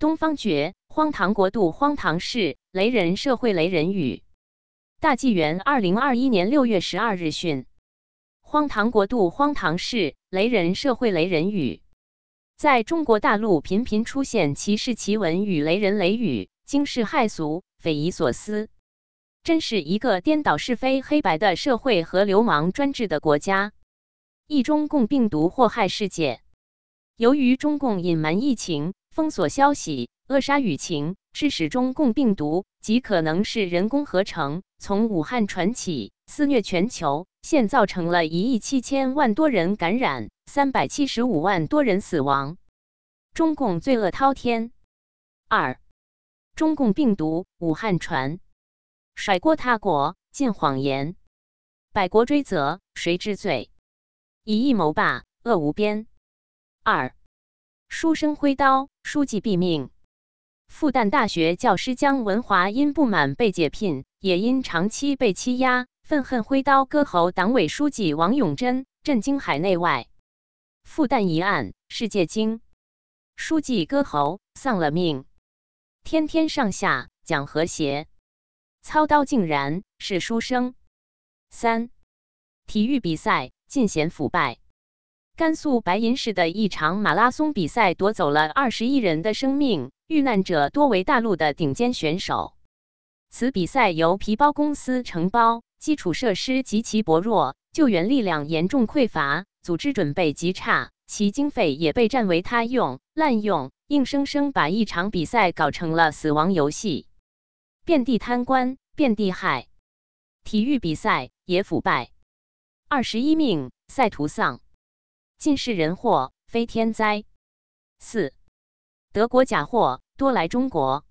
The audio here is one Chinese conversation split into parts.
东方觉，荒唐国度，荒唐事，雷人社会，雷人语。大纪元二零二一年六月十二日讯：荒唐国度，荒唐事，雷人社会，雷人语。在中国大陆频频出现奇事奇闻与雷人雷语，惊世骇俗，匪夷所思，真是一个颠倒是非黑白的社会和流氓专制的国家。一中共病毒祸害世界，由于中共隐瞒疫情。封锁消息，扼杀舆情，致使中共病毒极可能是人工合成，从武汉传起，肆虐全球，现造成了一亿七千万多人感染，三百七十五万多人死亡。中共罪恶滔天。二，中共病毒武汉传，甩锅他国，尽谎言，百国追责，谁知罪？以义谋霸，恶无边。二。书生挥刀，书记毙命。复旦大学教师姜文华因不满被解聘，也因长期被欺压，愤恨挥刀割喉。党委书记王永珍震惊海内外。复旦一案，世界惊。书记割喉，丧了命。天天上下讲和谐，操刀竟然是书生。三，体育比赛尽显腐败。甘肃白银市的一场马拉松比赛夺走了二十一人的生命，遇难者多为大陆的顶尖选手。此比赛由皮包公司承包，基础设施极其薄弱，救援力量严重匮乏，组织准备极差，其经费也被占为他用、滥用，硬生生把一场比赛搞成了死亡游戏，遍地贪官，遍地害，体育比赛也腐败，二十一命赛徒丧。尽是人祸，非天灾。四，德国假货多来中国。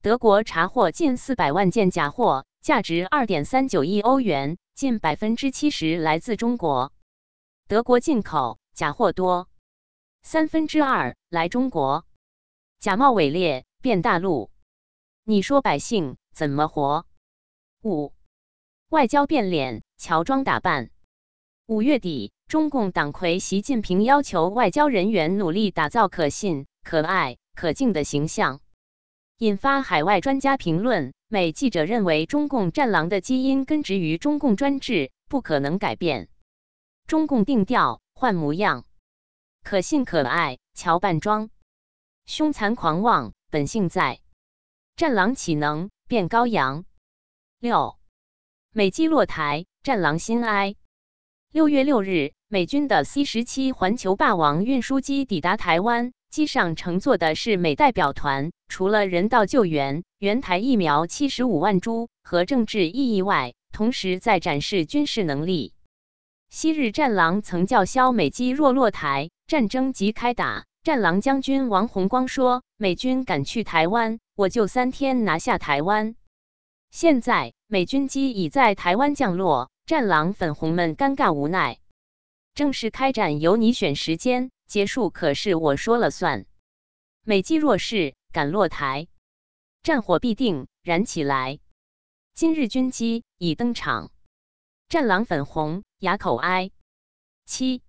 德国查获近四百万件假货，价值二点三九亿欧元，近百分之七十来自中国。德国进口假货多，三分之二来中国。假冒伪劣遍大陆，你说百姓怎么活？五，外交变脸，乔装打扮。五月底。中共党魁习近平要求外交人员努力打造可信、可爱、可敬的形象，引发海外专家评论。美记者认为，中共战狼的基因根植于中共专制，不可能改变。中共定调换模样，可信可爱乔扮装，凶残狂妄本性在，战狼岂能变羔羊？六，美机落台，战狼心哀。六月六日。美军的 C 十七环球霸王运输机抵达台湾，机上乘坐的是美代表团。除了人道救援、援台疫苗七十五万株和政治意义外，同时在展示军事能力。昔日战狼曾叫嚣美机若落台，战争即开打。战狼将军王洪光说：“美军敢去台湾，我就三天拿下台湾。”现在美军机已在台湾降落，战狼粉红们尴尬无奈。正式开战由你选时间，结束可是我说了算。美机若是敢落台，战火必定燃起来。今日军机已登场，战狼粉红哑口哀。七，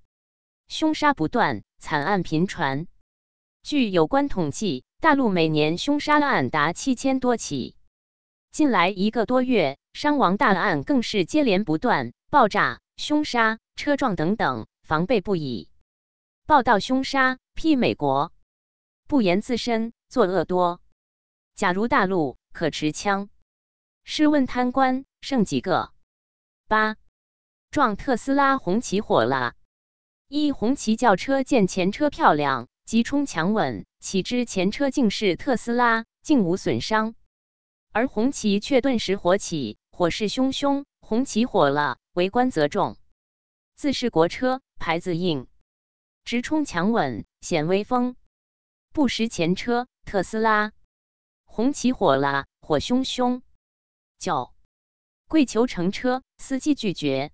凶杀不断，惨案频传。据有关统计，大陆每年凶杀案达七千多起。近来一个多月，伤亡大案更是接连不断，爆炸、凶杀。车撞等等，防备不已。报道凶杀，批美国不言自身作恶多。假如大陆可持枪，试问贪官剩几个？八撞特斯拉红旗火了。一红旗轿车见前车漂亮，急冲强吻，岂知前车竟是特斯拉，竟无损伤，而红旗却顿时火起，火势汹汹。红旗火了，围观则众。自是国车，牌子硬，直冲强稳显威风。不识前车，特斯拉，红旗火了，火汹汹。九，跪求乘车，司机拒绝。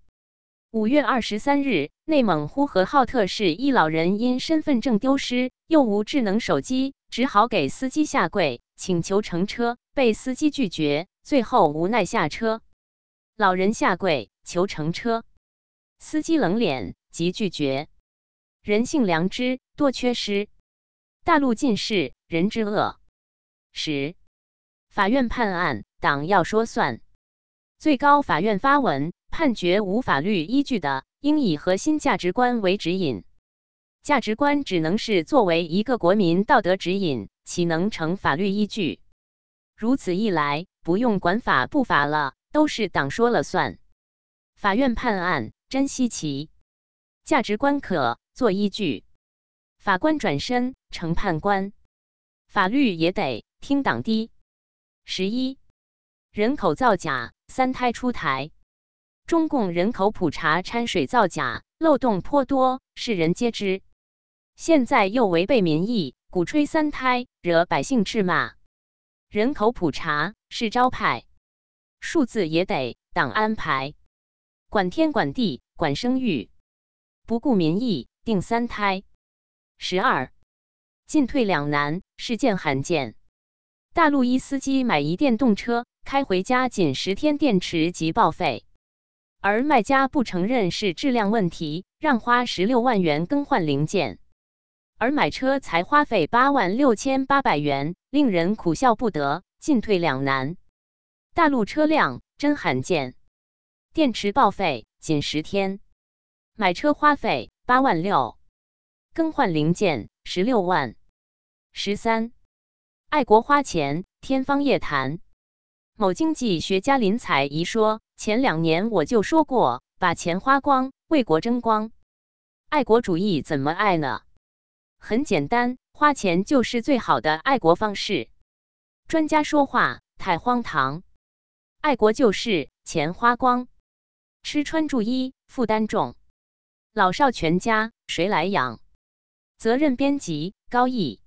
五月二十三日，内蒙呼和浩特市一老人因身份证丢失，又无智能手机，只好给司机下跪请求乘车，被司机拒绝，最后无奈下车。老人下跪求乘车。司机冷脸即拒绝，人性良知多缺失。大陆尽是人之恶。十，法院判案，党要说算。最高法院发文判决无法律依据的，应以核心价值观为指引。价值观只能是作为一个国民道德指引，岂能成法律依据？如此一来，不用管法不法了，都是党说了算。法院判案真稀奇，价值观可做依据，法官转身成判官，法律也得听党的。十一，人口造假，三胎出台，中共人口普查掺水造假，漏洞颇多，世人皆知。现在又违背民意，鼓吹三胎，惹百姓斥骂。人口普查是招牌，数字也得党安排。管天管地管生育，不顾民意定三胎。十二进退两难，事件罕见。大陆一司机买一电动车开回家，仅十天电池即报废，而卖家不承认是质量问题，让花十六万元更换零件，而买车才花费八万六千八百元，令人苦笑不得。进退两难，大陆车辆真罕见。电池报废仅十天，买车花费八万六，更换零件十六万。十三，爱国花钱天方夜谭。某经济学家林采宜说：“前两年我就说过，把钱花光，为国争光。爱国主义怎么爱呢？很简单，花钱就是最好的爱国方式。专家说话太荒唐，爱国就是钱花光。”吃穿住衣负担重，老少全家谁来养？责任编辑高毅。